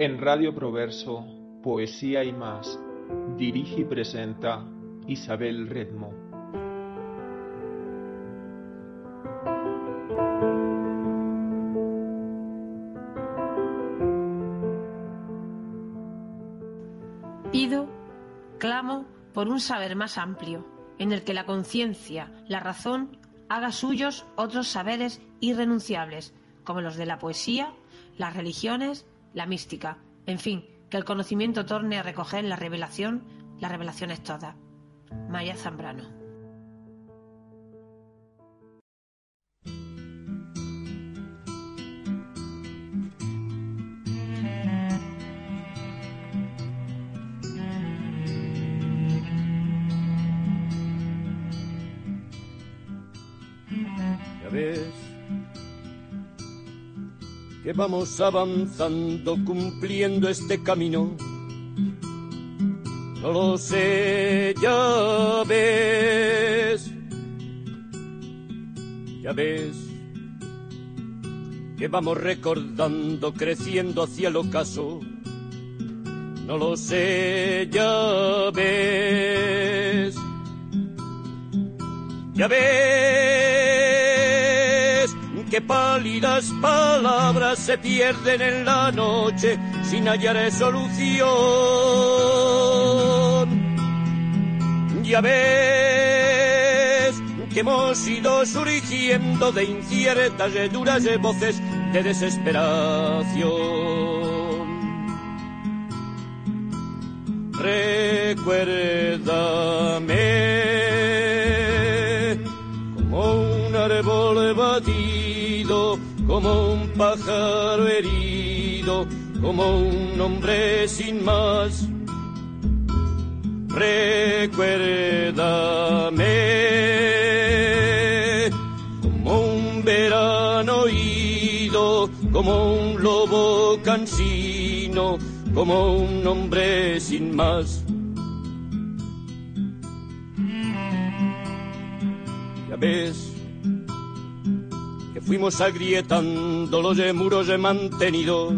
En Radio Proverso, Poesía y más, dirige y presenta Isabel Redmo. Pido, clamo por un saber más amplio, en el que la conciencia, la razón, haga suyos otros saberes irrenunciables, como los de la poesía, las religiones, la mística, en fin, que el conocimiento torne a recoger la revelación, las revelaciones todas. Maya Zambrano. Ya ves que vamos avanzando cumpliendo este camino. No lo sé, ya ves, ya ves que vamos recordando, creciendo hacia el ocaso. No lo sé, ya ves, ya ves pálidas palabras se pierden en la noche sin hallar solución. Ya ves que hemos ido surgiendo de inciertas y duras voces de desesperación. Recuérdame como un pájaro herido, como un hombre sin más. Recuérdame como un verano ido, como un lobo cansino, como un hombre sin más. Ya ves fuimos agrietando los muros mantenidos.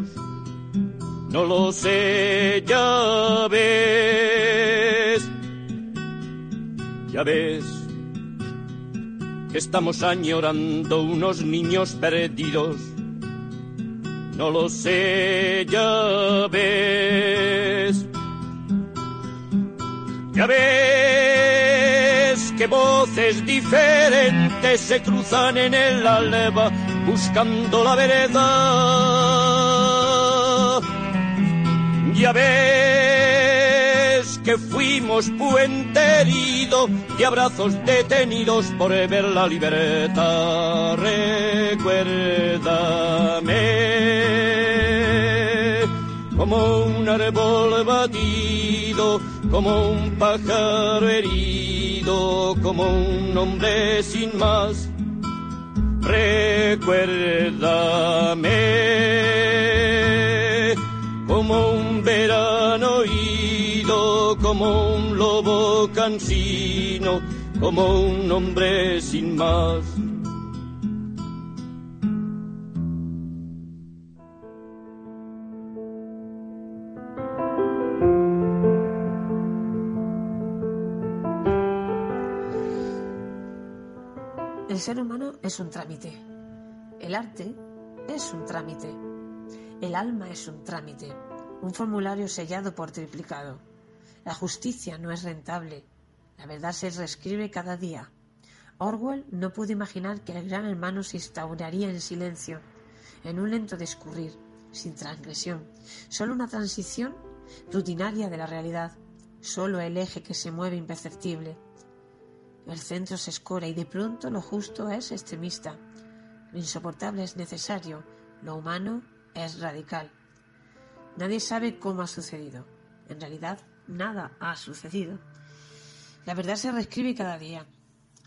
No lo sé, ya ves, ya ves que estamos añorando unos niños perdidos. No lo sé, ya ves. Ya ves que voces diferentes se cruzan en el alba buscando la vereda. Ya ves que fuimos puente herido abrazos detenidos por ver la libertad. Recuérdame como un árbol batido, como un pájaro herido, como un hombre sin más. Recuérdame como un verano ido, como un lobo cansino, como un hombre sin más. Es un trámite. El arte es un trámite. El alma es un trámite. Un formulario sellado por triplicado. La justicia no es rentable. La verdad se reescribe cada día. Orwell no pudo imaginar que el gran hermano se instauraría en silencio, en un lento discurrir, sin transgresión, solo una transición rutinaria de la realidad, solo el eje que se mueve imperceptible. El centro se escora y de pronto lo justo es extremista. Lo insoportable es necesario, lo humano es radical. Nadie sabe cómo ha sucedido. En realidad, nada ha sucedido. La verdad se reescribe cada día.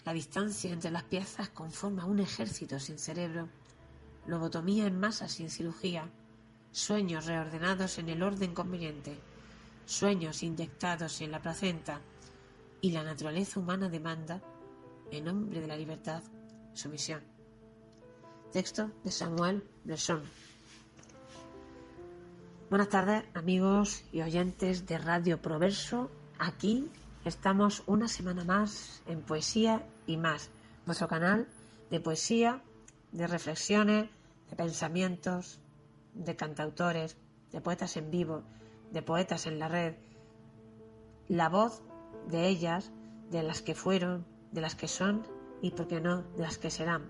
La distancia entre las piezas conforma un ejército sin cerebro. Lobotomía en masa sin cirugía. Sueños reordenados en el orden conveniente. Sueños inyectados en la placenta. Y la naturaleza humana demanda, en nombre de la libertad, sumisión. Texto de Samuel Bresson. Buenas tardes, amigos y oyentes de Radio Proverso. Aquí estamos una semana más en Poesía y más, vuestro canal de poesía, de reflexiones, de pensamientos, de cantautores, de poetas en vivo, de poetas en la red. La voz de ellas, de las que fueron, de las que son y, por qué no, de las que serán.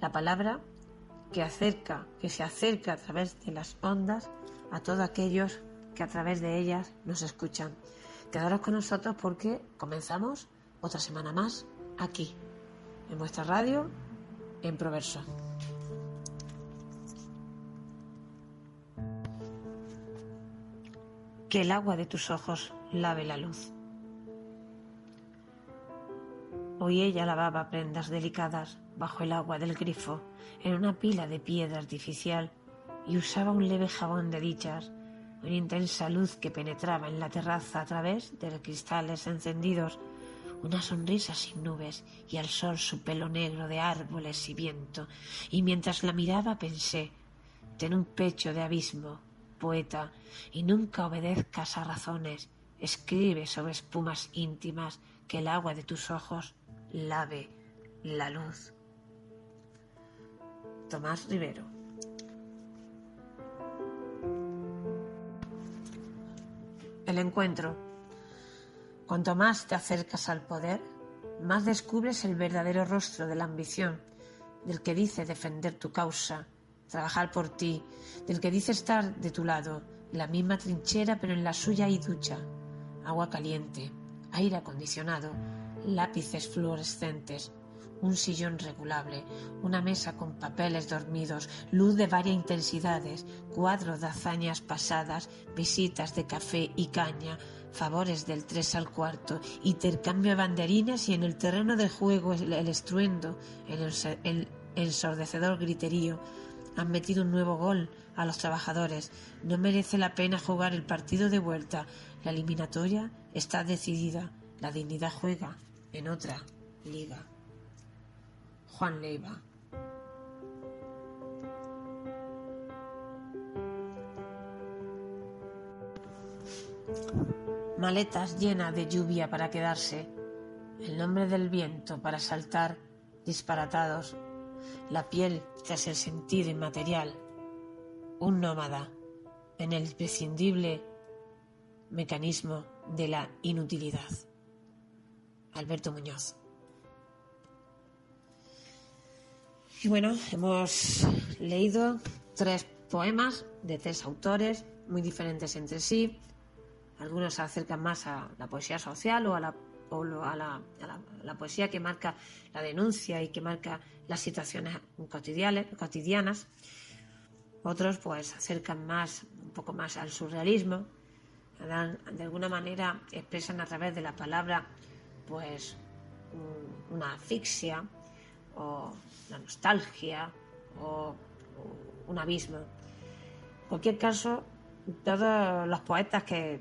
La palabra que acerca, que se acerca a través de las ondas a todos aquellos que a través de ellas nos escuchan. Quedaros con nosotros porque comenzamos otra semana más aquí, en vuestra radio, en Proverso. Que el agua de tus ojos lave la luz. Hoy ella lavaba prendas delicadas bajo el agua del grifo en una pila de piedra artificial y usaba un leve jabón de dichas, una intensa luz que penetraba en la terraza a través de cristales encendidos, una sonrisa sin nubes y al sol su pelo negro de árboles y viento, y mientras la miraba pensé, ten un pecho de abismo, poeta, y nunca obedezcas a razones, escribe sobre espumas íntimas que el agua de tus ojos lave la luz. Tomás Rivero El encuentro. Cuanto más te acercas al poder, más descubres el verdadero rostro de la ambición, del que dice defender tu causa, trabajar por ti, del que dice estar de tu lado, la misma trinchera pero en la suya hay ducha, agua caliente, aire acondicionado, lápices fluorescentes, un sillón regulable, una mesa con papeles dormidos, luz de varias intensidades, cuadros de hazañas pasadas, visitas de café y caña, favores del tres al cuarto, intercambio de banderines y en el terreno del juego el, estruendo, el ensordecedor griterío. Han metido un nuevo gol a los trabajadores. No merece la pena jugar el partido de vuelta. La eliminatoria está decidida. La dignidad juega en otra liga. Juan Leiva. Maletas llenas de lluvia para quedarse, el nombre del viento para saltar disparatados, la piel tras el sentido inmaterial, un nómada en el imprescindible mecanismo de la inutilidad. Alberto Muñoz. Y bueno, hemos leído tres poemas de tres autores muy diferentes entre sí. Algunos se acercan más a la poesía social o a la, la, poesía que marca la denuncia y que marca las situaciones cotidianas. Otros pues se acercan más, un poco más al surrealismo. De alguna manera expresan a través de la palabra pues una asfixia o la nostalgia o, un abismo. En cualquier caso, todos los poetas que,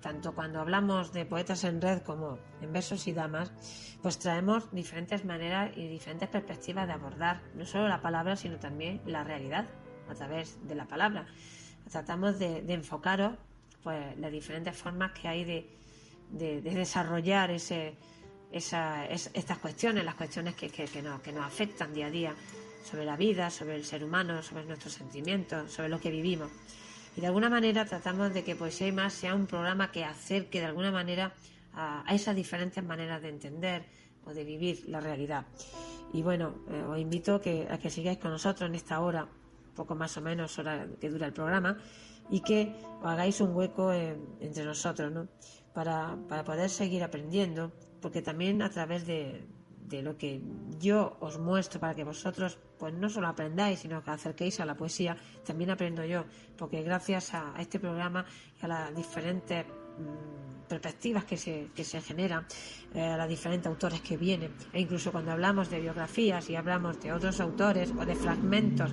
tanto cuando hablamos de poetas en red como en versos y damas, pues traemos diferentes maneras y diferentes perspectivas de abordar no solo la palabra, sino también la realidad a través de la palabra. Tratamos de, enfocaros pues, las diferentes formas que hay de desarrollar ese, estas cuestiones, las cuestiones que, que, nos, que nos afectan día a día sobre la vida, sobre el ser humano, sobre nuestros sentimientos, sobre lo que vivimos. Y de alguna manera tratamos de que Poesía y más sea un programa que acerque de alguna manera a, esas diferentes maneras de entender o de vivir la realidad. Y bueno, eh, os invito que, a que sigáis con nosotros en esta hora, poco más o menos hora que dura el programa, y que os hagáis un hueco entre nosotros, ¿no? Para, para poder seguir aprendiendo porque también a través de, de lo que yo os muestro para que vosotros pues no solo aprendáis, sino que acerquéis a la poesía, también aprendo yo, porque gracias a, este programa y a las diferentes mm, perspectivas que se, que se generan, eh, a los diferentes autores que vienen, e incluso cuando hablamos de biografías y hablamos de otros autores o de fragmentos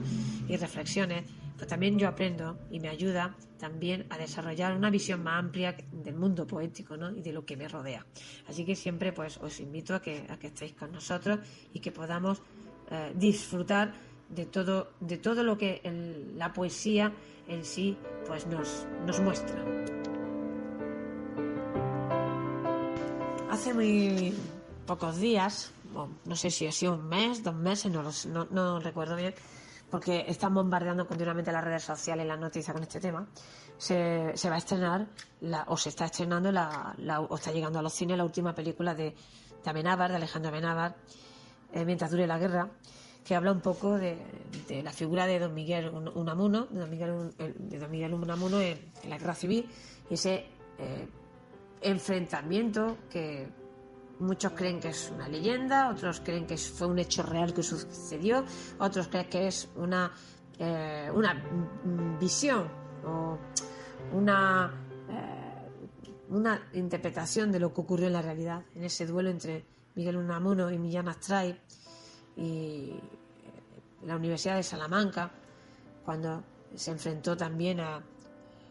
y reflexiones, también yo aprendo y me ayuda también a desarrollar una visión más amplia del mundo poético ¿no? y de lo que me rodea. Así que siempre pues os invito a que, a que estéis con nosotros y que podamos eh, disfrutar de todo, de todo lo que la poesía en sí pues nos, nos muestra. Hace muy pocos días, no sé si ha sido un mes, dos meses, no, no, no recuerdo bien, porque están bombardeando continuamente las redes sociales las noticias con este tema, se, va a estrenar, o se está estrenando, la, o está llegando a los cines la última película de, de Amenábar, de Alejandro Amenábar, eh, Mientras dure la guerra, que habla un poco de, la figura de Don Miguel Unamuno, de Don Miguel, de don Miguel Unamuno en, la guerra civil, y ese eh, enfrentamiento que Muchos creen que es una leyenda, otros creen que fue un hecho real que sucedió, otros creen que es una, eh, una visión o una, eh, una interpretación de lo que ocurrió en la realidad, en ese duelo entre Miguel Unamuno y Millán Astray y la Universidad de Salamanca, cuando se enfrentó también a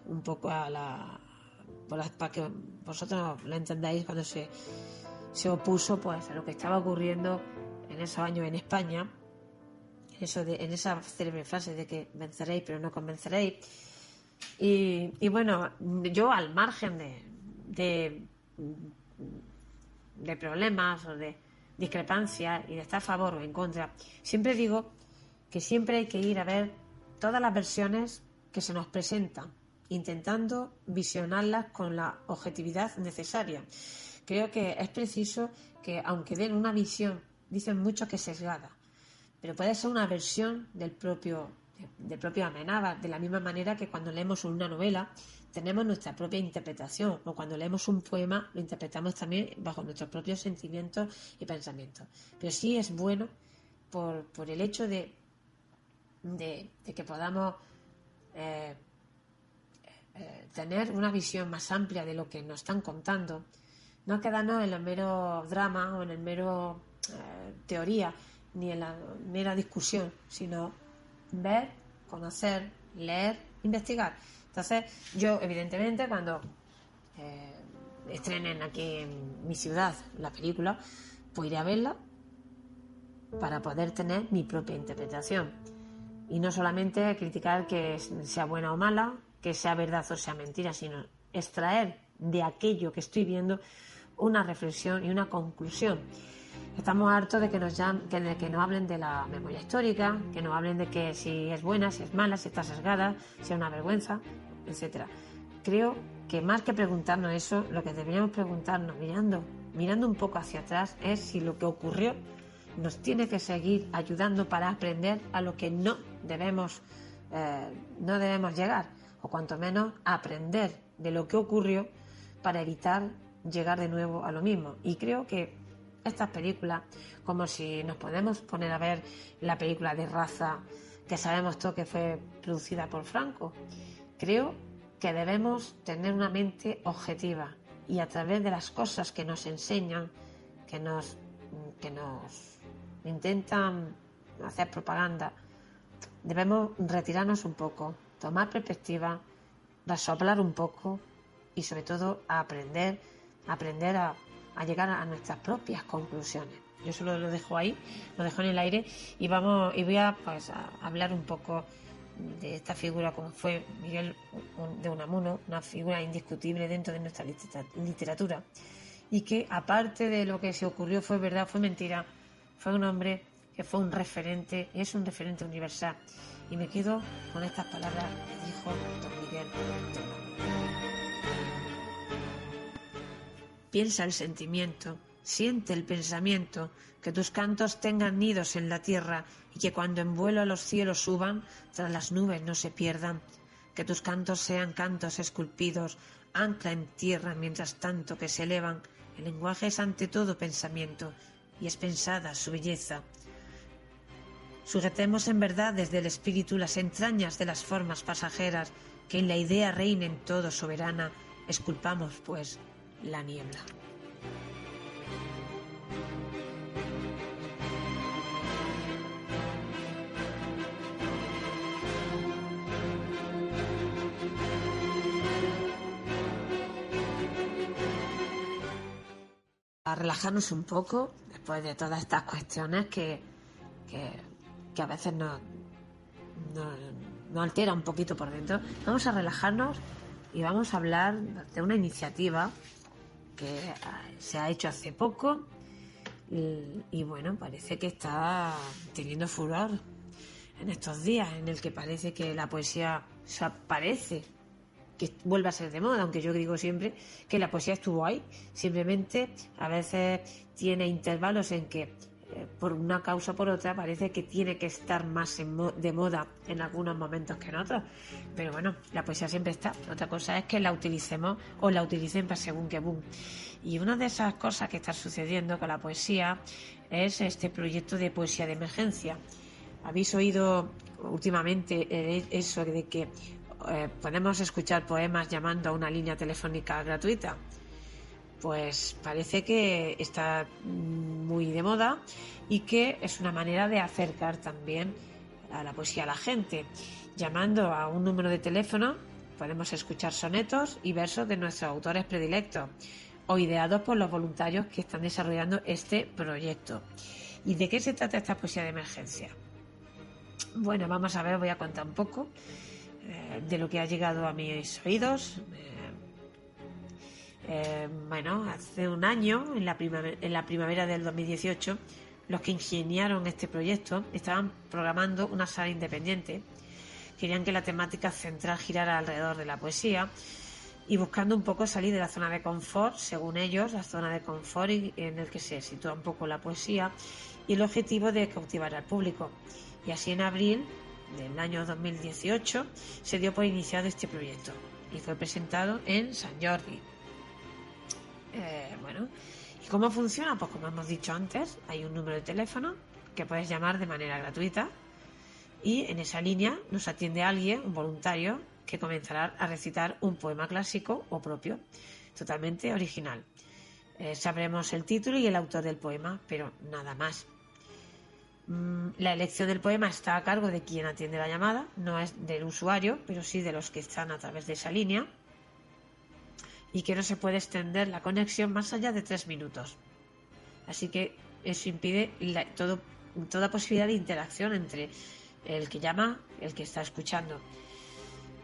un poco a la, para que vosotros lo entendáis, cuando se se opuso pues a lo que estaba ocurriendo en esos años en España, eso de, en esa célebre frase de que venceréis pero no convenceréis. Y, bueno, yo al margen de, de, de problemas o de discrepancias y de estar a favor o en contra, siempre digo que siempre hay que ir a ver todas las versiones que se nos presentan, intentando visionarlas con la objetividad necesaria creo que es preciso que, aunque den una visión, dicen mucho que sesgada, pero puede ser una versión del propio, del propio Amenábar, de la misma manera que cuando leemos una novela tenemos nuestra propia interpretación, o cuando leemos un poema lo interpretamos también bajo nuestros propios sentimientos y pensamientos. Pero sí es bueno por, por el hecho de, de, que podamos eh, eh, tener una visión más amplia de lo que nos están contando no quedarnos en el mero drama o en el mero eh, teoría, ni en la mera discusión, sino ver, conocer, leer, investigar. Entonces, yo, evidentemente, cuando eh, estrenen aquí en mi ciudad la película, pues iré a verla para poder tener mi propia interpretación. Y no solamente criticar que sea buena o mala, que sea verdad o sea mentira, sino extraer de aquello que estoy viendo una reflexión y una conclusión. Estamos hartos de que nos, que, que nos hablen de la memoria histórica, que nos hablen de que si es buena, si es mala, si está sesgada, si es una vergüenza, etc. Creo que más que preguntarnos eso, lo que deberíamos preguntarnos mirando, mirando un poco hacia atrás es si lo que ocurrió nos tiene que seguir ayudando para aprender a lo que no debemos, eh, no debemos llegar, o cuanto menos aprender de lo que ocurrió para evitar llegar de nuevo a lo mismo. Y creo que estas películas, como si nos podemos poner a ver la película de raza que sabemos todo que fue producida por Franco, creo que debemos tener una mente objetiva y a través de las cosas que nos enseñan, que nos, que nos intentan hacer propaganda, debemos retirarnos un poco, tomar perspectiva, resoplar un poco y sobre todo aprender aprender a, llegar a nuestras propias conclusiones. Yo solo lo dejo ahí, lo dejo en el aire y vamos y voy a, pues, hablar un poco de esta figura como fue Miguel de Unamuno, una figura indiscutible dentro de nuestra literatura y que aparte de lo que se ocurrió fue verdad, fue mentira, fue un hombre que fue un referente y es un referente universal. Y me quedo con estas palabras que dijo don Miguel de Piensa el sentimiento, siente el pensamiento, que tus cantos tengan nidos en la tierra y que cuando en vuelo a los cielos suban, tras las nubes no se pierdan. Que tus cantos sean cantos esculpidos, ancla en tierra mientras tanto que se elevan. El lenguaje es ante todo pensamiento y es pensada su belleza. Sujetemos en verdad desde el espíritu las entrañas de las formas pasajeras, que en la idea reinen todo soberana, esculpamos, pues, la niebla. A relajarnos un poco después de todas estas cuestiones que, que, a veces nos, nos, nos altera un poquito por dentro. Vamos a relajarnos y vamos a hablar de una iniciativa que se ha hecho hace poco y, bueno, parece que está teniendo furor en estos días en el que parece que la poesía se parece que vuelve a ser de moda, aunque yo digo siempre que la poesía estuvo ahí, simplemente a veces tiene intervalos en que por una causa o por otra parece que tiene que estar más de moda en algunos momentos que en otros. Pero bueno, la poesía siempre está. Otra cosa es que la utilicemos o la utilicen para según qué boom. Y una de esas cosas que está sucediendo con la poesía es este proyecto de poesía de emergencia. ¿Habéis oído últimamente eh, eso de que eh, podemos escuchar poemas llamando a una línea telefónica gratuita? Pues parece que está muy de moda y que es una manera de acercar también a la poesía a la gente. Llamando a un número de teléfono podemos escuchar sonetos y versos de nuestros autores predilectos o ideados por los voluntarios que están desarrollando este proyecto. ¿Y de qué se trata esta poesía de emergencia? Bueno, vamos a ver, voy a contar un poco eh, de lo que ha llegado a mis oídos. Eh, eh, bueno, hace un año, en la, primavera, en la primavera del 2018, los que ingeniaron este proyecto estaban programando una sala independiente. Querían que la temática central girara alrededor de la poesía y buscando un poco salir de la zona de confort, según ellos, la zona de confort en el que se sitúa un poco la poesía y el objetivo de cautivar al público. Y así en abril del año 2018 se dio por iniciado este proyecto y fue presentado en San Jordi, eh, bueno, ¿y cómo funciona? Pues como hemos dicho antes, hay un número de teléfono que puedes llamar de manera gratuita y en esa línea nos atiende alguien, un voluntario, que comenzará a recitar un poema clásico o propio, totalmente original. Eh, sabremos el título y el autor del poema, pero nada más. Mm, la elección del poema está a cargo de quien atiende la llamada, no es del usuario, pero sí de los que están a través de esa línea y que no se puede extender la conexión más allá de tres minutos. Así que eso impide toda posibilidad de interacción entre el que llama y el que está escuchando.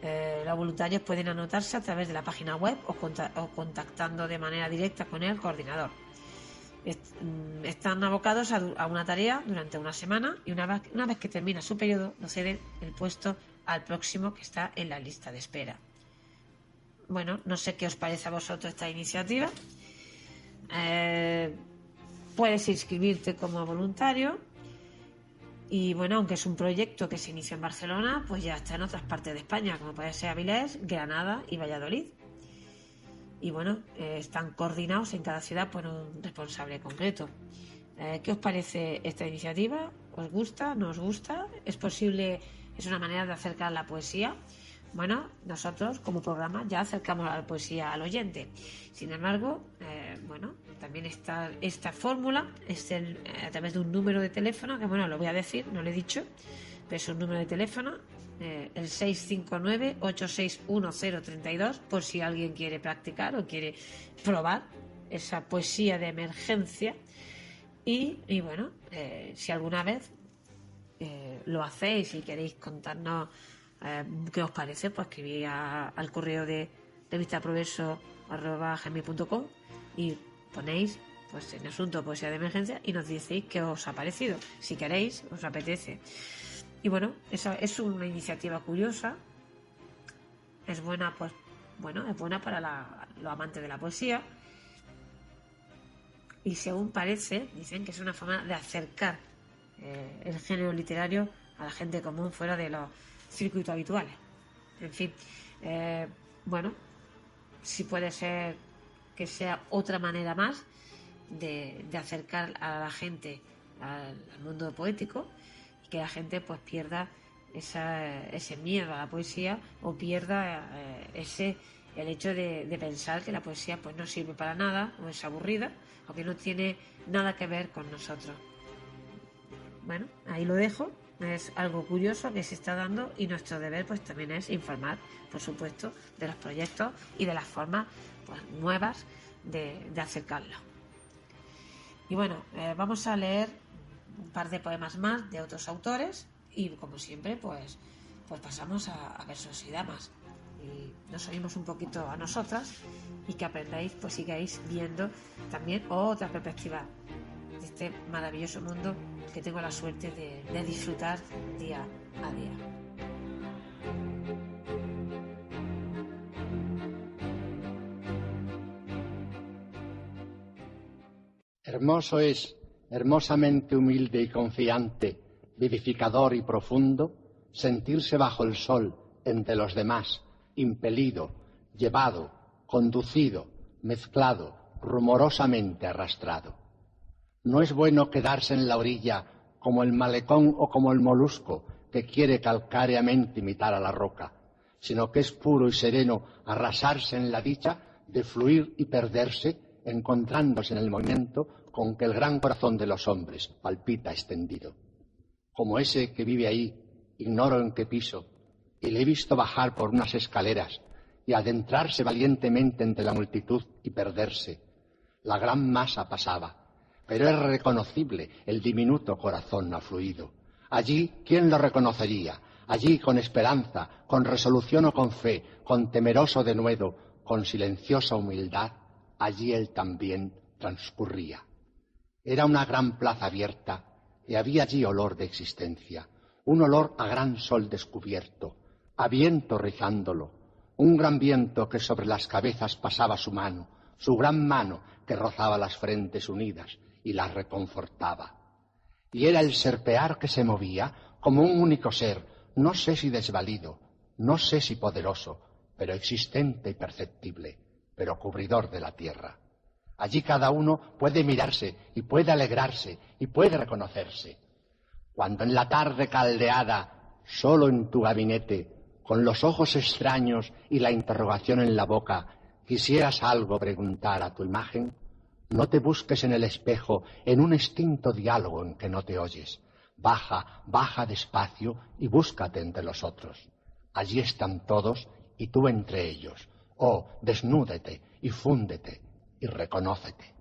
Eh, los voluntarios pueden anotarse a través de la página web o, contactando de manera directa con el coordinador. Mm, están abocados a, una tarea durante una semana y una vez, una vez que termina su periodo, lo ceden el puesto al próximo que está en la lista de espera. Bueno, no sé qué os parece a vosotros esta iniciativa. Eh, puedes inscribirte como voluntario. Y bueno, aunque es un proyecto que se inició en Barcelona, pues ya está en otras partes de España, como puede ser Avilés, Granada y Valladolid. Y bueno, eh, están coordinados en cada ciudad por un responsable concreto. Eh, ¿Qué os parece esta iniciativa? ¿Os gusta? ¿No os gusta? ¿Es posible? ¿Es una manera de acercar la poesía? Bueno, nosotros como programa ya acercamos la poesía al oyente. Sin embargo, eh, bueno, también está esta fórmula es el, a través de un número de teléfono, que bueno, lo voy a decir, no lo he dicho, pero es un número de teléfono, eh, el 659-861-032, por si alguien quiere practicar o quiere probar esa poesía de emergencia. Y, y bueno, eh, si alguna vez lo hacéis y queréis contarnos eh, ¿Qué os parece? Pues escribí al correo de revistaproverso.com y ponéis pues en asunto poesía de emergencia y nos decís qué os ha parecido, si queréis, os apetece. Y bueno, esa es una iniciativa curiosa, es buena, pues bueno, es buena para los amantes de la poesía. Y según parece, dicen que es una forma de acercar eh, el género literario a la gente común fuera de los circuitos habituales. En fin, eh, bueno, si puede ser que sea otra manera más de, acercar a la gente al, mundo poético y que la gente pues pierda esa, ese miedo a la poesía o pierda eh, ese el hecho de, de, pensar que la poesía pues no sirve para nada o es aburrida o que no tiene nada que ver con nosotros. Bueno, ahí lo dejo es algo curioso que se está dando y nuestro deber pues también es informar, por supuesto, de los proyectos y de las formas pues, nuevas de, acercarlo. Y bueno, eh, vamos a leer un par de poemas más de otros autores y como siempre pues, pues pasamos a, versos y damas y nos oímos un poquito a nosotras y que aprendáis pues sigáis viendo también otra perspectiva este maravilloso mundo que tengo la suerte de, disfrutar día a día. Hermoso es, hermosamente humilde y confiante, vivificador y profundo, sentirse bajo el sol entre los demás, impelido, llevado, conducido, mezclado, rumorosamente arrastrado. No es bueno quedarse en la orilla como el malecón o como el molusco que quiere calcáreamente imitar a la roca, sino que es puro y sereno arrasarse en la dicha de fluir y perderse, encontrándose en el movimiento con que el gran corazón de los hombres palpita extendido. Como ese que vive ahí, ignoro en qué piso, y le he visto bajar por unas escaleras y adentrarse valientemente entre la multitud y perderse. La gran masa pasaba, pero es reconocible el diminuto corazón afluido. Allí, ¿quién lo reconocería? Allí, con esperanza, con resolución o con fe, con temeroso denuedo, con silenciosa humildad, allí él también transcurría. Era una gran plaza abierta y había allí olor de existencia, un olor a gran sol descubierto, a viento rizándolo, un gran viento que sobre las cabezas pasaba su mano, su gran mano que rozaba las frentes unidas, y la reconfortaba. Y era el serpear que se movía como un único ser, no sé si desvalido, no sé si poderoso, pero existente y perceptible, pero cubridor de la tierra. Allí cada uno puede mirarse y puede alegrarse y puede reconocerse. Cuando en la tarde caldeada, solo en tu gabinete, con los ojos extraños y la interrogación en la boca, quisieras algo preguntar a tu imagen, no te busques en el espejo, en un extinto diálogo en que no te oyes. Baja, baja despacio y búscate entre los otros. Allí están todos y tú entre ellos. Oh, desnúdete y fúndete y reconócete.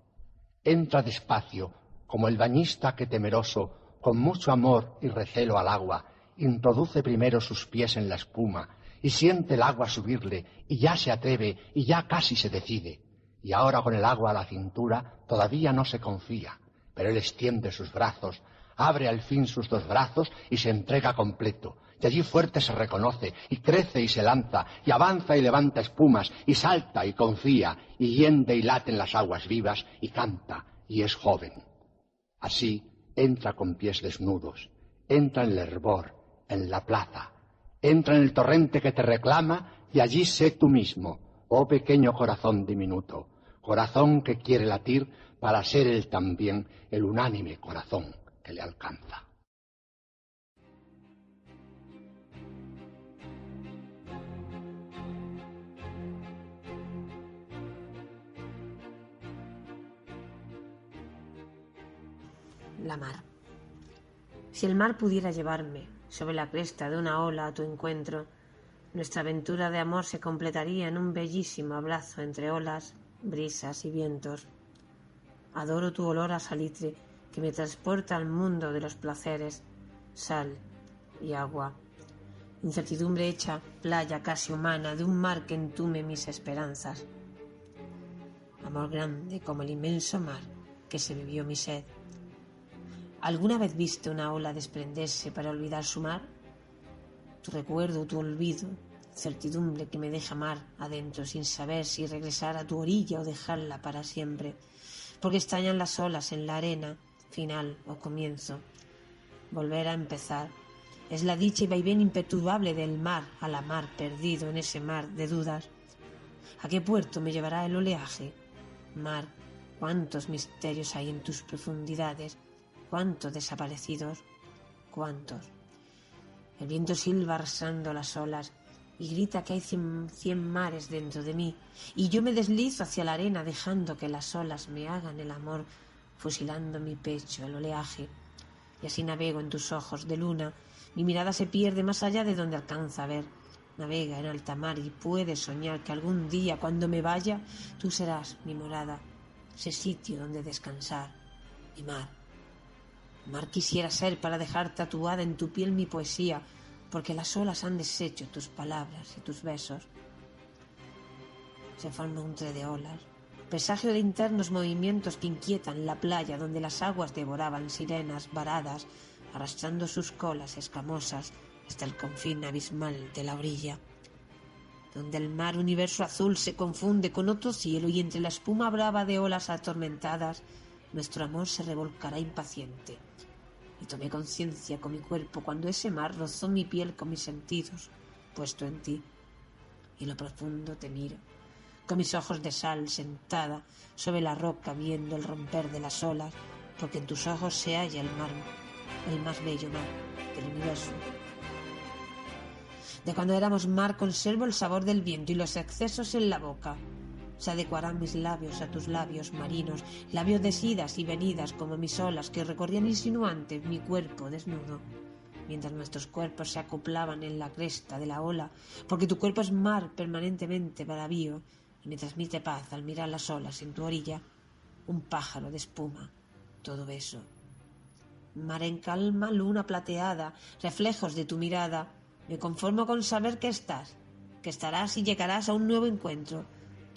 Entra despacio, como el bañista que temeroso, con mucho amor y recelo al agua, introduce primero sus pies en la espuma y siente el agua subirle y ya se atreve y ya casi se decide y ahora con el agua a la cintura todavía no se confía, pero él extiende sus brazos, abre al fin sus dos brazos y se entrega completo. Y allí fuerte se reconoce, y crece y se lanza, y avanza y levanta espumas, y salta y confía, y hiende y late en las aguas vivas, y canta, y es joven. Así entra con pies desnudos, entra en el hervor, en la plaza, entra en el torrente que te reclama, y allí sé tú mismo, oh pequeño corazón diminuto, corazón que quiere latir para ser él también el unánime corazón que le alcanza. La mar. Si el mar pudiera llevarme sobre la cresta de una ola a tu encuentro, nuestra aventura de amor se completaría en un bellísimo abrazo entre olas brisas y vientos. Adoro tu olor a salitre que me transporta al mundo de los placeres, sal y agua. Incertidumbre hecha playa casi humana de un mar que entume mis esperanzas. Amor grande como el inmenso mar que se bebió mi sed. ¿Alguna vez viste una ola desprenderse para olvidar su mar? Tu recuerdo, tu olvido, certidumbre que me deja mar adentro sin saber si regresar a tu orilla o dejarla para siempre, porque estallan las olas en la arena, final o comienzo. Volver a empezar es la dicha y vaivén imperturbable del mar a la mar perdido en ese mar de dudas. ¿A qué puerto me llevará el oleaje? Mar, Cuántos misterios hay en tus profundidades, cuántos desaparecidos, cuántos. El viento silba arrasando las olas y grita que hay cien, cien, mares dentro de mí, y yo me deslizo hacia la arena dejando que las olas me hagan el amor, fusilando mi pecho el oleaje. Y así navego en tus ojos de luna, mi mirada se pierde más allá de donde alcanza a ver. Navega en alta mar y puedes soñar que algún día, cuando me vaya, tú serás mi morada, ese sitio donde descansar, mi mar. Mar quisiera ser para dejar tatuada en tu piel mi poesía, porque las olas han deshecho tus palabras y tus besos. Se forma un tre de olas, presagio de internos movimientos que inquietan la playa donde las aguas devoraban sirenas varadas, arrastrando sus colas escamosas hasta el confín abismal de la orilla, donde el mar universo azul se confunde con otro cielo y entre la espuma brava de olas atormentadas, nuestro amor se revolcará impaciente y tomé conciencia con mi cuerpo cuando ese mar rozó mi piel con mis sentidos, puesto en ti. Y lo profundo te miro, con mis ojos de sal sentada sobre la roca viendo el romper de las olas, porque en tus ojos se halla el mar, el más bello mar del universo. De cuando éramos mar conservo el sabor del viento y los excesos en la boca, se adecuarán mis labios a tus labios marinos, labios de idas y venidas como mis olas que recorrían insinuantes mi cuerpo desnudo, mientras nuestros cuerpos se acoplaban en la cresta de la ola, porque tu cuerpo es mar permanentemente bravío, y me transmite paz al mirar las olas en tu orilla, un pájaro de espuma, todo beso. Mar en calma, luna plateada, reflejos de tu mirada, me conformo con saber que estás, que estarás y llegarás a un nuevo encuentro,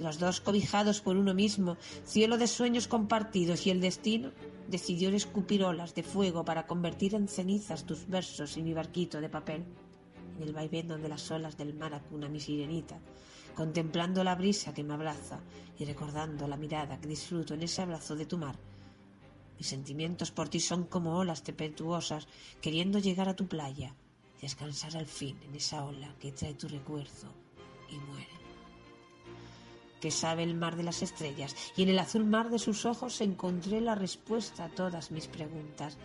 los dos cobijados por uno mismo, cielo de sueños compartidos y el destino decidió escupir olas de fuego para convertir en cenizas tus versos y mi barquito de papel. En el vaivén donde las olas del mar acuna mi sirenita, contemplando la brisa que me abraza y recordando la mirada que disfruto en ese abrazo de tu mar. Mis sentimientos por ti son como olas tempestuosas queriendo llegar a tu playa, descansar al fin en esa ola que trae tu recuerdo y muere que sabe el mar de las estrellas, y en el azul mar de sus ojos encontré la respuesta a todas mis preguntas.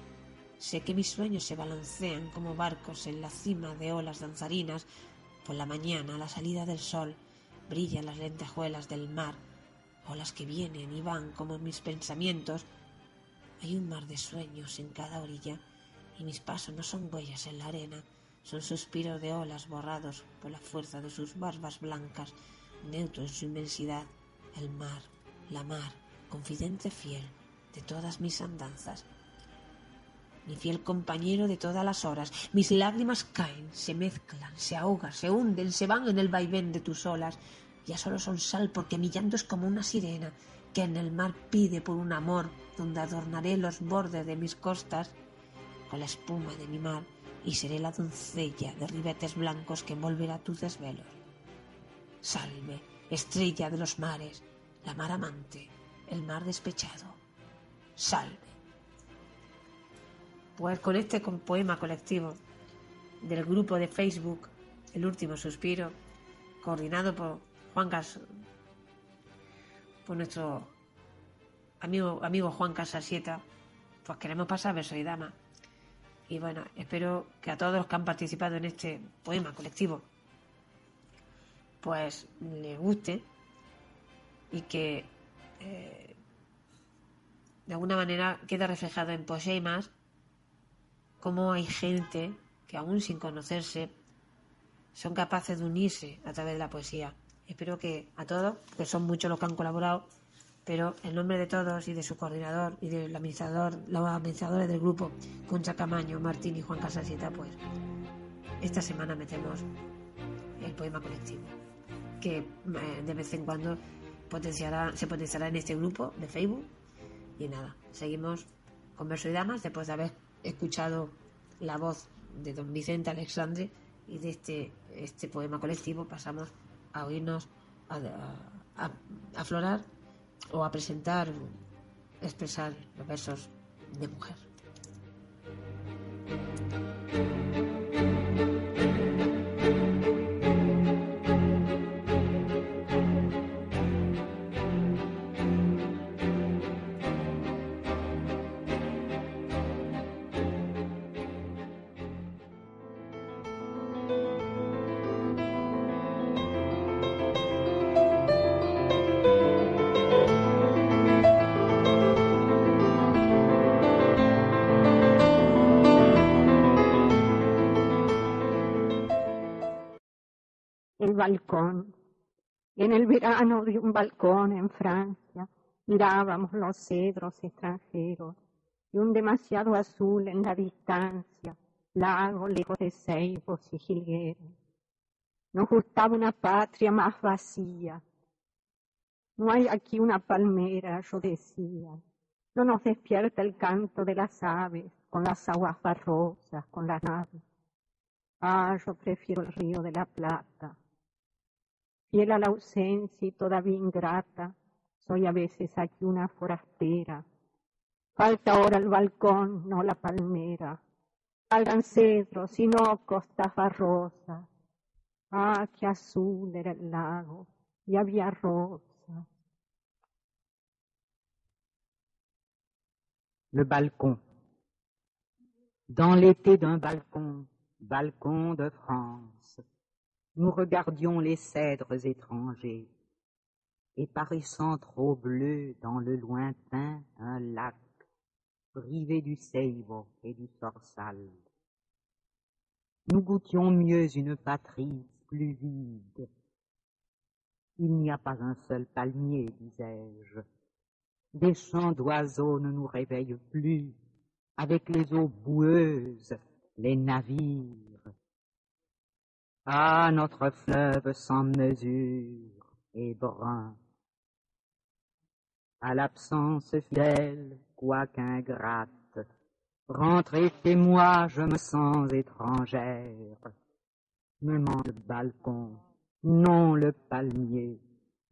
Sé que mis sueños se balancean como barcos en la cima de olas danzarinas. Por la mañana, a la salida del sol, brillan las lentejuelas del mar, olas que vienen y van como mis pensamientos. Hay un mar de sueños en cada orilla, y mis pasos no son huellas en la arena, son suspiros de olas borrados por la fuerza de sus barbas blancas neutro en su inmensidad, el mar, la mar, confidente fiel de todas mis andanzas, mi fiel compañero de todas las horas. Mis lágrimas caen, se mezclan, se ahogan, se hunden, se van en el vaivén de tus olas. Ya solo son sal porque mi llanto es como una sirena que en el mar pide por un amor donde adornaré los bordes de mis costas con la espuma de mi mar y seré la doncella de ribetes blancos que envolverá tus desvelos. Salve, estrella de los mares, la mar amante, el mar despechado. Salve. Pues con este poema colectivo del grupo de Facebook, El último suspiro, coordinado por Juan Cas por nuestro amigo, amigo Juan Casasieta, pues queremos pasar verso y dama. Y bueno, espero que a todos los que han participado en este poema colectivo pues le guste y que eh, de alguna manera queda reflejado en Posemas cómo hay gente que aún sin conocerse son capaces de unirse a través de la poesía. Espero que a todos, que son muchos los que han colaborado, pero en nombre de todos y de su coordinador y del administrador, los administradores del grupo, Concha Camaño, Martín y Juan Casasita, pues esta semana metemos el poema colectivo que eh, de vez en cuando potenciará, se potenciará en este grupo de Facebook. Y nada, seguimos con Verso y Damas después de haber escuchado la voz de don Vicente Alexandre y de este, este poema colectivo pasamos a oírnos a, a, a aflorar o a presentar, expresar los versos de mujer. Balcón. En el verano de un balcón en Francia mirábamos los cedros extranjeros y un demasiado azul en la distancia, lago lejos de ceibos y jilgueros. Nos gustaba una patria más vacía. No hay aquí una palmera, yo decía. No nos despierta el canto de las aves con las aguas barrosas, con las naves. Ah, yo prefiero el río de la Plata. Fiel a la ausencia y todavía ingrata, soy a veces aquí una forastera. Falta ahora el balcón, no la palmera. Salgan cedros y no costas barrosas. Ah, qué azul era el lago y había rosas. Le balcon. Dans l'été d'un balcon, balcon de France, nous regardions les cèdres étrangers, et paraissant trop bleu dans le lointain un lac, privé du Seibo et du Sorsal. Nous goûtions mieux une patrie plus vide. Il n'y a pas un seul palmier, disais-je. Des chants d'oiseaux ne nous réveillent plus, avec les eaux boueuses, les navires. Ah, notre fleuve sans mesure et brun. À l'absence fidèle, quoique ingrate, rentrer chez moi, je me sens étrangère. Me manque le balcon, non le palmier,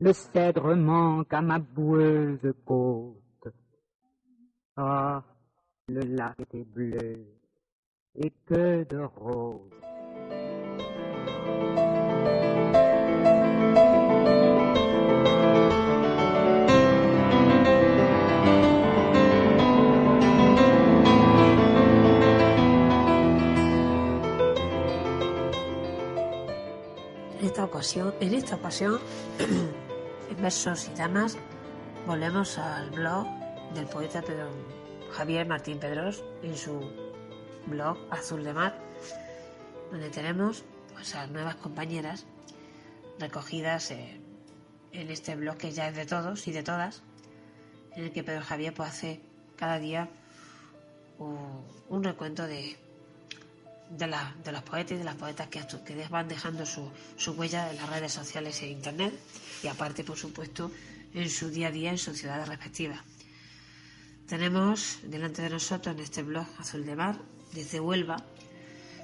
le cèdre manque à ma boueuse côte. Ah, le lac était bleu, et que de roses. En esta ocasión, versos y damas, volvemos al blog del poeta Javier Martín Pedros en su blog Azul de Mar, donde tenemos pues, a nuevas compañeras recogidas eh, en este blog que ya es de todos y de todas, en el que Pedro Javier pues, hace cada día un, recuento de, de, la- de los poetas y de las poetas que, que van dejando su, su huella en las redes sociales e internet y aparte, por supuesto, en su día a día en sus ciudades respectivas. Tenemos delante de nosotros en este blog Azul de Mar, desde Huelva,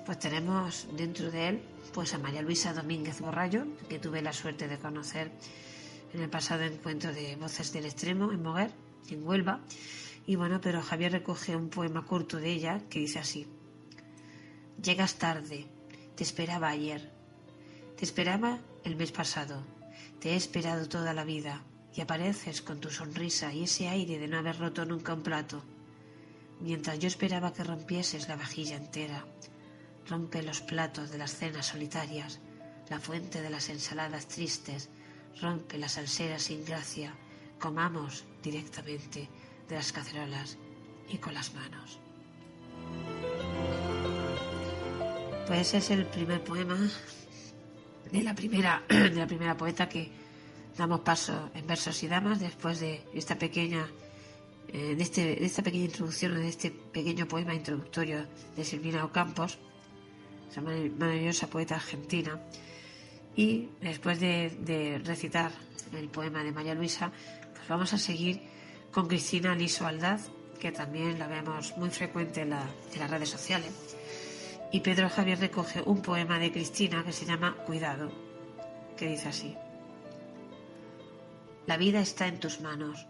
pues tenemos dentro de él pues a María Luisa Domínguez Borrallo, que tuve la suerte de conocer en el pasado encuentro de Voces del Extremo en Moguer, en Huelva. Y bueno, pero Javier recoge un poema corto de ella que dice así. Llegas tarde, te esperaba ayer, te esperaba el mes pasado, te he esperado toda la vida y apareces con tu sonrisa y ese aire de no haber roto nunca un plato. Mientras yo esperaba que rompieses la vajilla entera, rompe los platos de las cenas solitarias, la fuente de las ensaladas tristes, rompe las salseras sin gracia, comamos directamente de las cacerolas y con las manos. Pues ese es el primer poema de la primera, de la primera poeta que damos paso en versos y damas después de esta pequeña eh, de, este, de esta pequeña introducción de este pequeño poema introductorio de Silvina Ocampos, esa marav- maravillosa poeta argentina. Y después de, recitar el poema de María Luisa, pues vamos a seguir con Cristina Liso Aldaz, que también la vemos muy frecuente en, en las redes sociales. Y Pedro Javier recoge un poema de Cristina que se llama Cuidado, que dice así. La vida está en tus manos,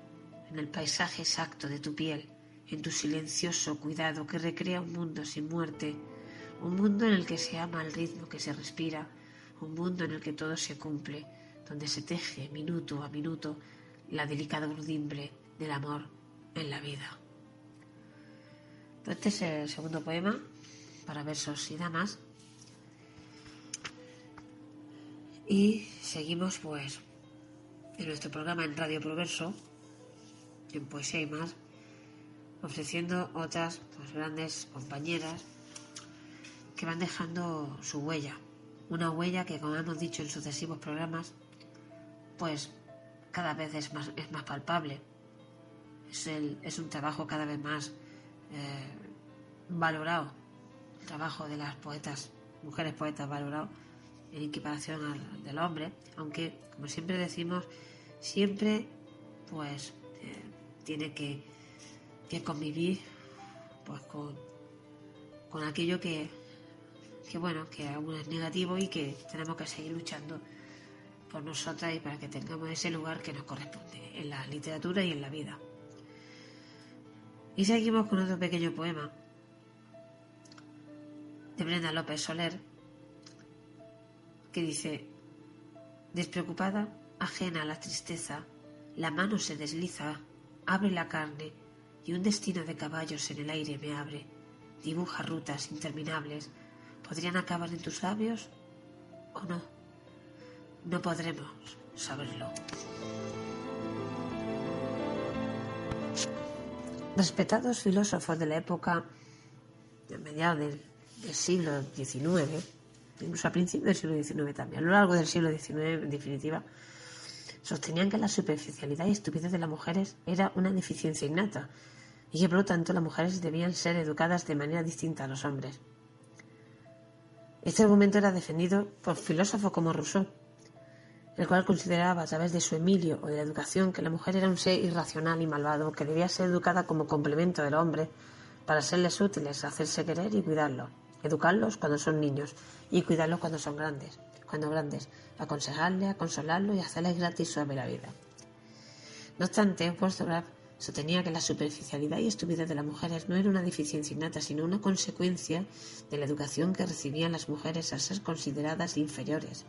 en el paisaje exacto de tu piel, en tu silencioso cuidado que recrea un mundo sin muerte, un mundo en el que se ama al ritmo que se respira, un mundo en el que todo se cumple, donde se teje minuto a minuto la delicada urdimbre del amor en la vida. Este es el segundo poema para versos y damas. Y seguimos pues en nuestro programa en Radio Proverso, en Poesía y más, ofreciendo otras pues, grandes compañeras que van dejando su huella una huella que, como hemos dicho en sucesivos programas, pues cada vez es más, es más palpable. Es, un trabajo cada vez más eh, valorado. El trabajo de las poetas, mujeres poetas valorado en equiparación al del hombre, aunque, como siempre decimos, siempre pues eh, tiene que, convivir pues con aquello que, que bueno, que aún es negativo y que tenemos que seguir luchando por nosotras y para que tengamos ese lugar que nos corresponde en la literatura y en la vida. Y seguimos con otro pequeño poema de Brenda López Soler que dice, despreocupada, ajena a la tristeza, la mano se desliza, abre la carne y un destino de caballos en el aire me abre, dibuja rutas interminables, ¿podrían acabar en tus labios o no? No podremos saberlo. Respetados filósofos de la época, de mediados del, del siglo XIX, incluso a principios del siglo XIX también, a lo largo del siglo XIX, en definitiva, sostenían que la superficialidad y estupidez de las mujeres era una deficiencia innata y que por lo tanto las mujeres debían ser educadas de manera distinta a los hombres. Este argumento era defendido por filósofos como Rousseau, el cual consideraba a través de su Emilio o de la educación que la mujer era un ser irracional y malvado que debía ser educada como complemento del hombre para serles útiles, hacerse querer y cuidarlo, educarlos cuando son niños y cuidarlos cuando son grandes, cuando grandes, aconsejarles, consolarlos y hacerles gratis suave la vida. No obstante, Wollstonecraft sostenía que la superficialidad y estupidez de las mujeres no era una deficiencia innata, sino una consecuencia de la educación que recibían las mujeres al ser consideradas inferiores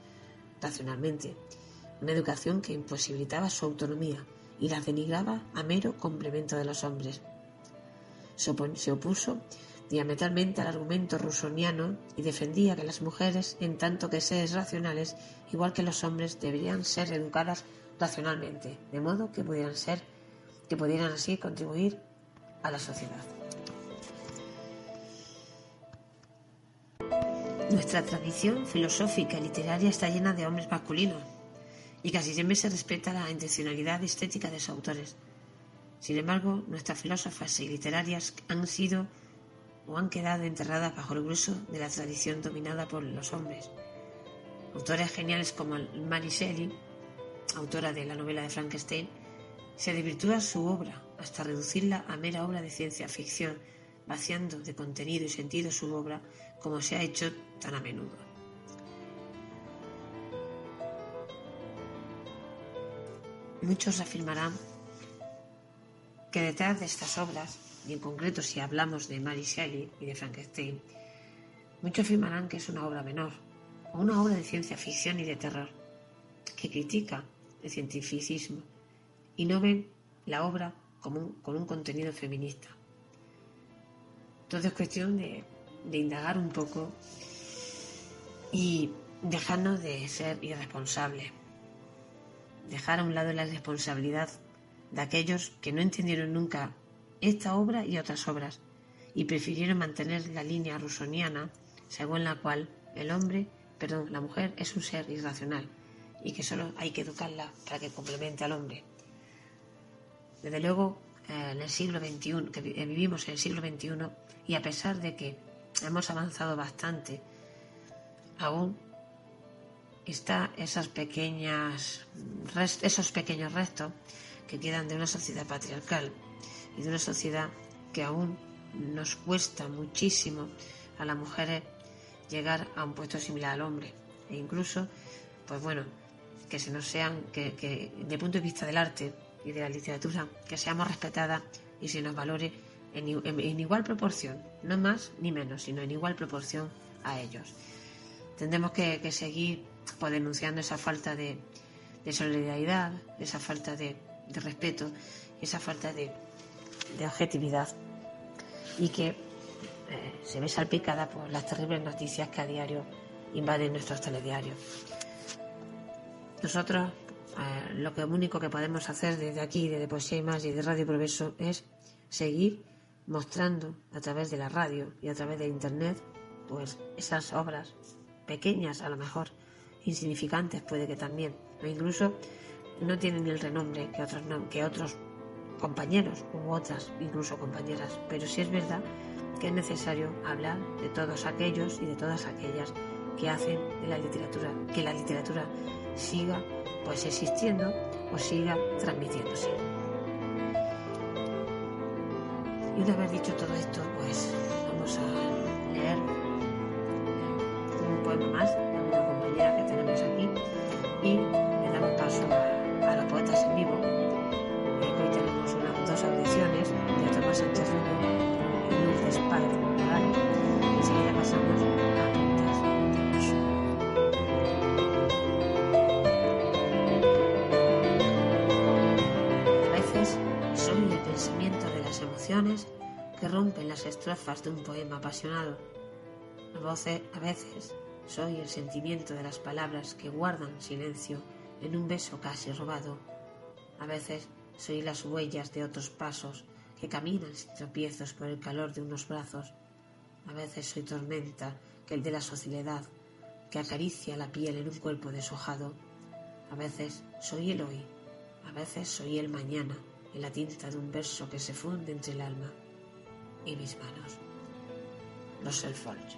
racionalmente, una educación que imposibilitaba su autonomía y las denigraba a mero complemento de los hombres. Se opuso diametralmente al argumento rusoniano y defendía que las mujeres, en tanto que seres racionales, igual que los hombres, deberían ser educadas racionalmente, de modo que pudieran ser que pudieran así contribuir a la sociedad. Nuestra tradición filosófica y literaria está llena de hombres masculinos y casi siempre se respeta la intencionalidad estética de sus autores. Sin embargo, nuestras filósofas y literarias han sido o han quedado enterradas bajo el grueso de la tradición dominada por los hombres. Autores geniales como Mary Shelley, autora de la novela de Frankenstein, se desvirtúa su obra hasta reducirla a mera obra de ciencia ficción, vaciando de contenido y sentido su obra como se ha hecho tan a menudo. Muchos afirmarán que detrás de estas obras, y en concreto si hablamos de Mary Shelley y de Frankenstein, muchos afirmarán que es una obra menor, o una obra de ciencia ficción y de terror, que critica el cientificismo y no ven la obra como con un contenido feminista. Todo es cuestión de, indagar un poco y dejarnos de ser irresponsables. Dejar a un lado la responsabilidad de aquellos que no entendieron nunca esta obra y otras obras y prefirieron mantener la línea rusoniana según la cual el hombre, perdón, la mujer es un ser irracional y que solo hay que educarla para que complemente al hombre. Desde luego, eh, en el siglo XXI, que eh, vivimos en el siglo XXI, y a pesar de que hemos avanzado bastante, aún está esas pequeñas, esos pequeños restos que quedan de una sociedad patriarcal y de una sociedad que aún nos cuesta muchísimo a las mujeres llegar a un puesto similar al hombre. E incluso, pues bueno, que se nos sean, que, que de punto de vista del arte, y de la literatura, que seamos respetadas y se nos valore en, igual proporción, no más ni menos, sino en igual proporción a ellos. Tendremos que, seguir pues, denunciando esa falta de, solidaridad, esa falta de, respeto, esa falta de, objetividad y que eh, se ve salpicada por las terribles noticias que a diario invaden nuestros telediarios. Nosotros eh, lo que único que podemos hacer desde aquí, desde Poesía y Más y de Radio Progreso, es seguir mostrando a través de la radio y a través de Internet, pues esas obras pequeñas a lo mejor, insignificantes puede que también, o incluso no tienen el renombre que otros, que otros compañeros u otras, incluso compañeras, pero sí es verdad que es necesario hablar de todos aquellos y de todas aquellas que hacen de la literatura, que la literatura siga pues existiendo o siga transmitiéndose. Y una vez dicho todo esto, pues vamos a leer un poema más de una compañera que tenemos aquí y le damos paso a, los poetas en vivo. hoy tenemos unas dos audiciones de Tomás Sánchez Rubio y Lourdes Padre y Enseguida pasamos a que rompen las estrofas de un poema apasionado. A veces soy el sentimiento de las palabras que guardan silencio en un beso casi robado. A veces soy las huellas de otros pasos que caminan sin tropiezos por el calor de unos brazos. A veces soy tormenta que el de la sociedad que acaricia la piel en un cuerpo deshojado. A veces soy el hoy, a veces soy el mañana en la tinta de un verso que se funde entre el alma y mis manos. Los Selfridge.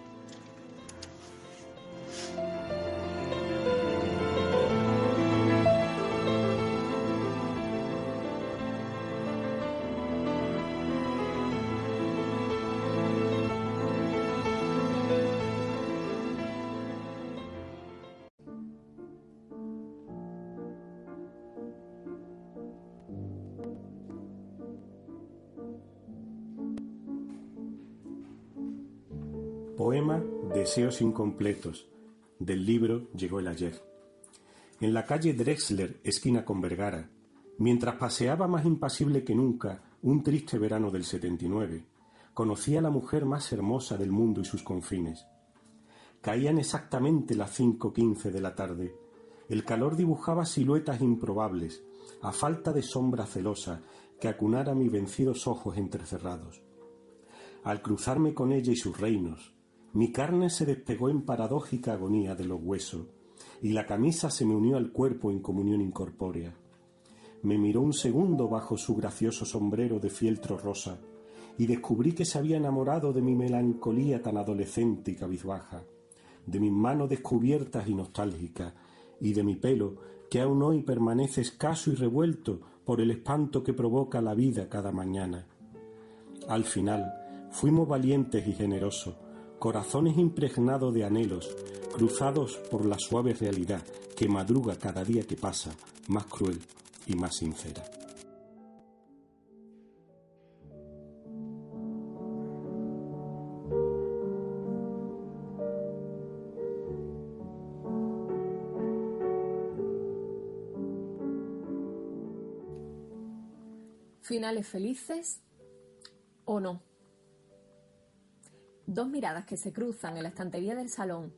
Deseos incompletos del libro Llegó el ayer. En la calle Drexler, esquina con Vergara, mientras paseaba más impasible que nunca un triste verano del 79, conocí a la mujer más hermosa del mundo y sus confines. Caían exactamente las cinco quince de la tarde. El calor dibujaba siluetas improbables, a falta de sombra celosa que acunara mis vencidos ojos entrecerrados. Al cruzarme con ella y sus reinos, mi carne se despegó en paradójica agonía de los huesos, y la camisa se me unió al cuerpo en comunión incorpórea. Me miró un segundo bajo su gracioso sombrero de fieltro rosa, y descubrí que se había enamorado de mi melancolía tan adolescente y cabizbaja, de mis manos descubiertas y nostálgicas, y de mi pelo que aún hoy permanece escaso y revuelto por el espanto que provoca la vida cada mañana. Al final, fuimos valientes y generosos, corazones impregnados de anhelos, cruzados por la suave realidad que madruga cada día que pasa, más cruel y más sincera. Finales felices o no. Dos miradas que se cruzan en la estantería del salón,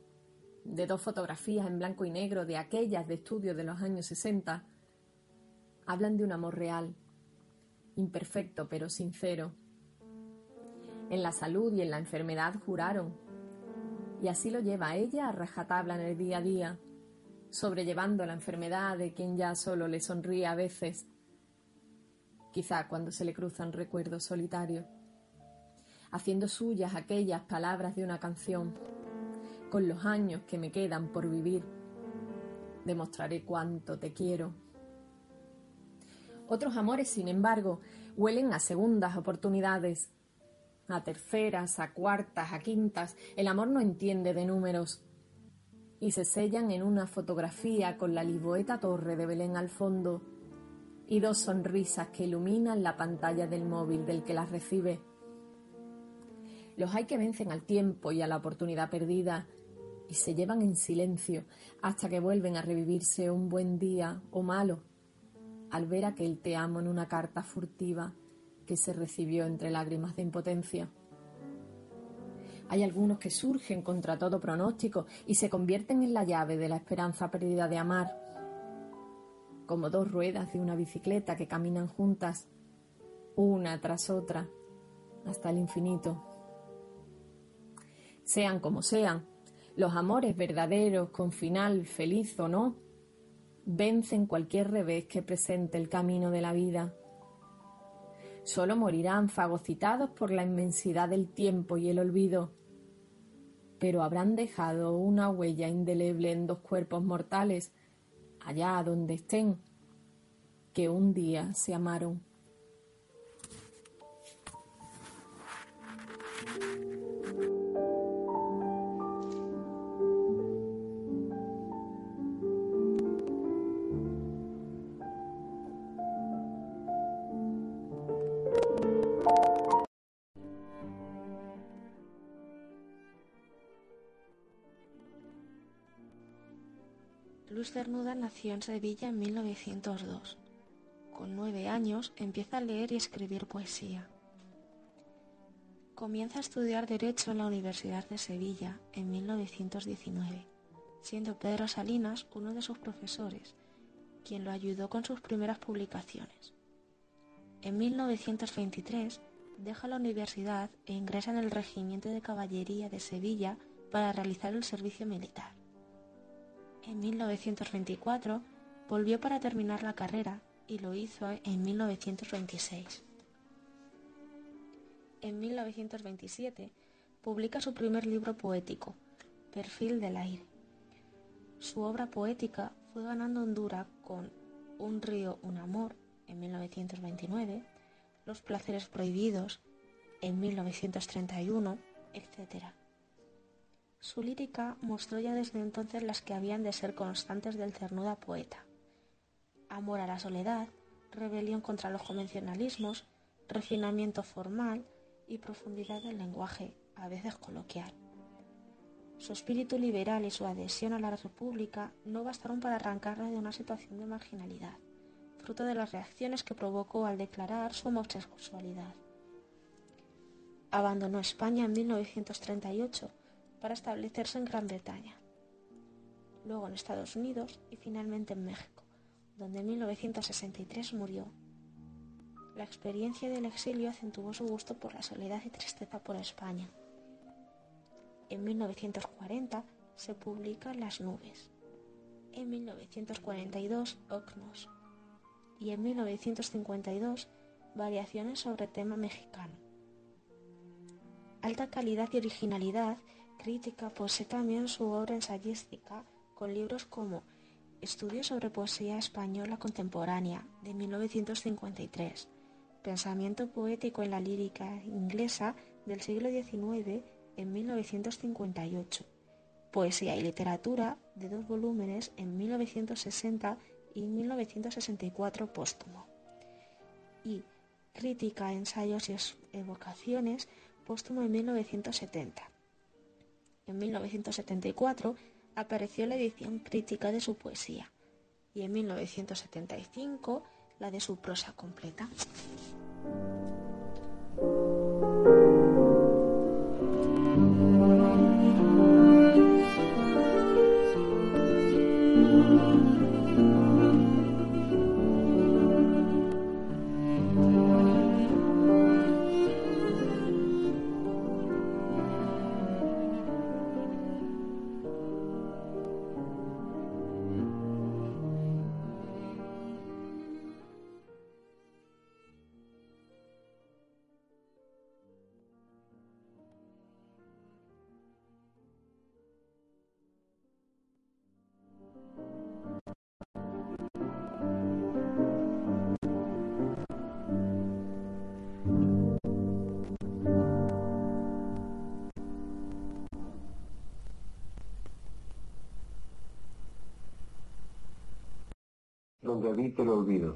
de dos fotografías en blanco y negro de aquellas de estudio de los años 60, hablan de un amor real, imperfecto pero sincero. En la salud y en la enfermedad juraron, y así lo lleva ella a rajatabla en el día a día, sobrellevando la enfermedad de quien ya solo le sonríe a veces, quizá cuando se le cruzan recuerdos solitarios haciendo suyas aquellas palabras de una canción. Con los años que me quedan por vivir, demostraré cuánto te quiero. Otros amores, sin embargo, huelen a segundas oportunidades, a terceras, a cuartas, a quintas. El amor no entiende de números. Y se sellan en una fotografía con la Lisboeta Torre de Belén al fondo y dos sonrisas que iluminan la pantalla del móvil del que las recibe. Los hay que vencen al tiempo y a la oportunidad perdida y se llevan en silencio hasta que vuelven a revivirse un buen día o malo al ver aquel te amo en una carta furtiva que se recibió entre lágrimas de impotencia. Hay algunos que surgen contra todo pronóstico y se convierten en la llave de la esperanza perdida de amar, como dos ruedas de una bicicleta que caminan juntas, una tras otra, hasta el infinito. Sean como sean, Los amores verdaderos, con final feliz o no, vencen cualquier revés que presente el camino de la vida. Solo morirán fagocitados por la inmensidad del tiempo y el olvido, pero habrán dejado una huella indeleble en dos cuerpos mortales, allá donde estén, que un día se amaron. Luz Cernuda nació en Sevilla en 1902. Con nueve años empieza a leer y escribir poesía. Comienza a estudiar Derecho en la Universidad de Sevilla en 1919, siendo Pedro Salinas uno de sus profesores, quien lo ayudó con sus primeras publicaciones. En 1923 deja la universidad e ingresa en el Regimiento de Caballería de Sevilla para realizar el servicio militar. En 1924 volvió para terminar la carrera y lo hizo en 1926. En 1927 publica su primer libro poético, Perfil del aire. Su obra poética fue ganando hondura con Un río, un amor en 1929, Los placeres prohibidos en 1931, etc. Su lírica mostró ya desde entonces las que habían de ser constantes del cernuda poeta. Amor a la soledad, rebelión contra los convencionalismos, refinamiento formal y profundidad del lenguaje, a veces coloquial. Su espíritu liberal y su adhesión a la República no bastaron para arrancarle de una situación de marginalidad, fruto de las reacciones que provocó al declarar su homosexualidad. Abandonó España en 1938 para establecerse en Gran Bretaña, luego en Estados Unidos y finalmente en México, donde en 1963 murió. La experiencia del exilio acentuó su gusto por la soledad y tristeza por España. En 1940 se publica Las nubes. En 1942 Ocnos. Y en 1952 Variaciones sobre tema mexicano. Alta calidad y originalidad crítica posee también su obra ensayística con libros como Estudios sobre poesía española contemporánea de 1953, Pensamiento poético en la lírica inglesa del siglo XIX en 1958, Poesía y literatura de dos volúmenes en 1960 y 1964 póstumo, y Crítica, ensayos y evocaciones póstumo en 1970. En 1974 apareció la edición crítica de su poesía y en 1975 la de su prosa completa. Habite el olvido,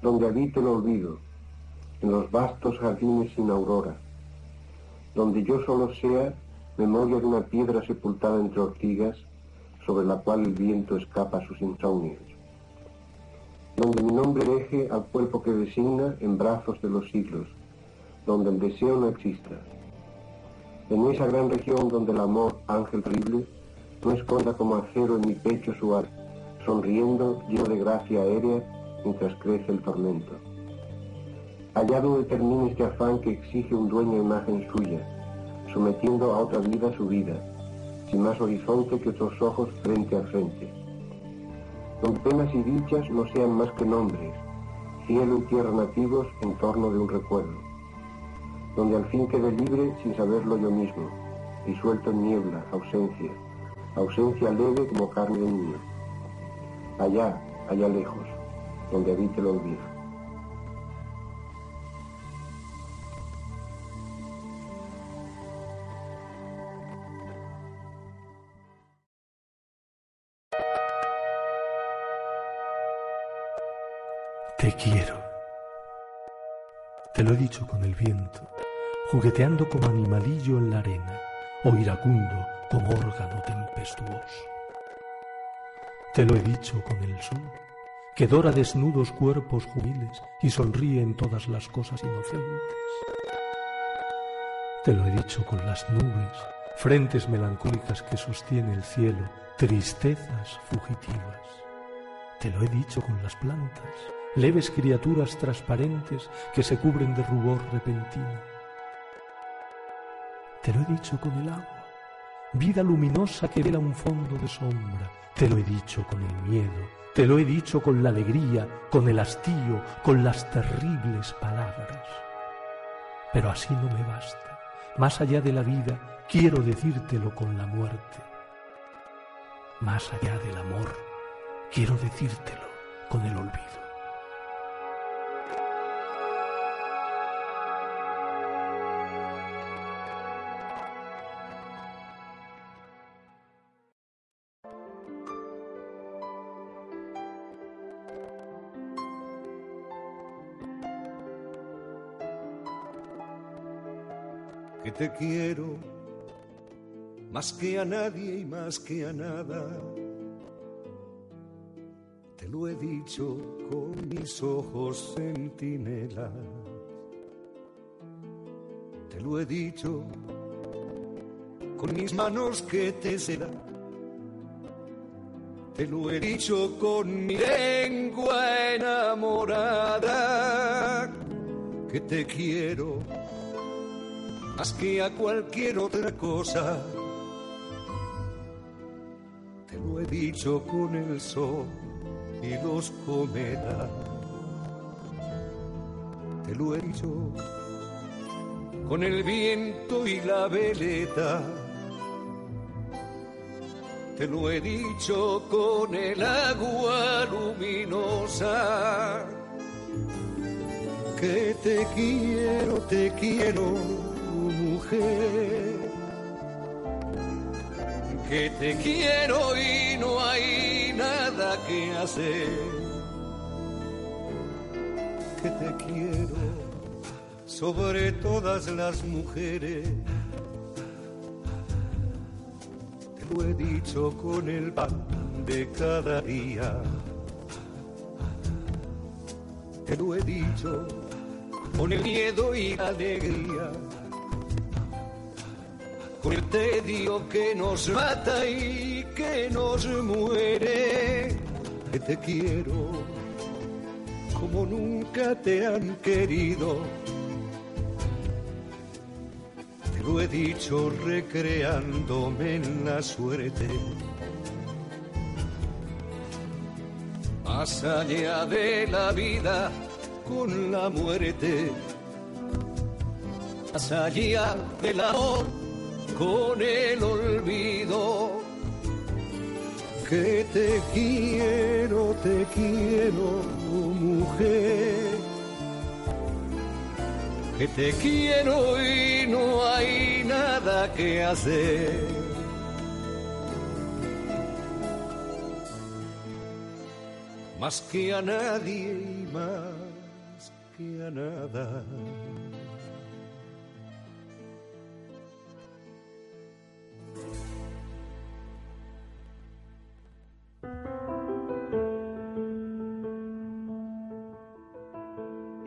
donde habite el olvido, en los vastos jardines sin aurora, donde yo solo sea memoria de una piedra sepultada entre ortigas sobre la cual el viento escapa sus insomnios, donde mi nombre deje al cuerpo que designa en brazos de los siglos, donde el deseo no exista, en esa gran región donde el amor, ángel terrible, no esconda como acero en mi pecho su arte, sonriendo, lleno de gracia aérea, mientras crece el tormento. Allá donde termine este afán que exige un dueño imagen suya, sometiendo a otra vida su vida, sin más horizonte que otros ojos frente a frente. Donde penas y dichas no sean más que nombres, cielo y tierra nativos en torno de un recuerdo. Donde al fin quede libre sin saberlo yo mismo, disuelto en niebla, ausencia, ausencia leve como carne de niño. Allá, allá lejos, donde habite el olvido. Te quiero. Te lo he dicho con el viento, jugueteando como animalillo en la arena, o iracundo como órgano tempestuoso. Te lo he dicho con el sol, que dora desnudos cuerpos juveniles y sonríe en todas las cosas inocentes. Te lo he dicho con las nubes, frentes melancólicas que sostiene el cielo, tristezas fugitivas. Te lo he dicho con las plantas, leves criaturas transparentes que se cubren de rubor repentino. Te lo he dicho con el agua, vida luminosa que vela un fondo de sombra. Te lo he dicho con el miedo, te lo he dicho con la alegría, con el hastío, con las terribles palabras. Pero así no me basta. Más allá de la vida, quiero decírtelo con la muerte. Más allá del amor, quiero decírtelo con el olvido. Que te quiero más que a nadie y más que a nada. Te lo he dicho con mis ojos centinelas. Te lo he dicho con mis manos que te serán. Te lo he dicho con mi lengua enamorada que te quiero más que a cualquier otra cosa. Te lo he dicho con el sol y los cometas. Te lo he dicho con el viento y la veleta. Te lo he dicho con el agua luminosa. Que te quiero, te quiero que te quiero y no hay nada que hacer, que te quiero sobre todas las mujeres. Te lo he dicho con el pan de cada día. Te lo he dicho con el miedo y alegría con el tedio que nos mata y que nos muere. Que te quiero como nunca te han querido. Te lo he dicho recreándome en la suerte. Más allá de la vida con la muerte. Más allá del amor con el olvido. Que te quiero, te quiero, mujer. Que te quiero y no hay nada que hacer. Más que a nadie y más que a nada.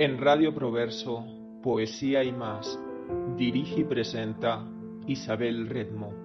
En Radio Proverso, Poesía y más, dirige y presenta Isabel Redmo.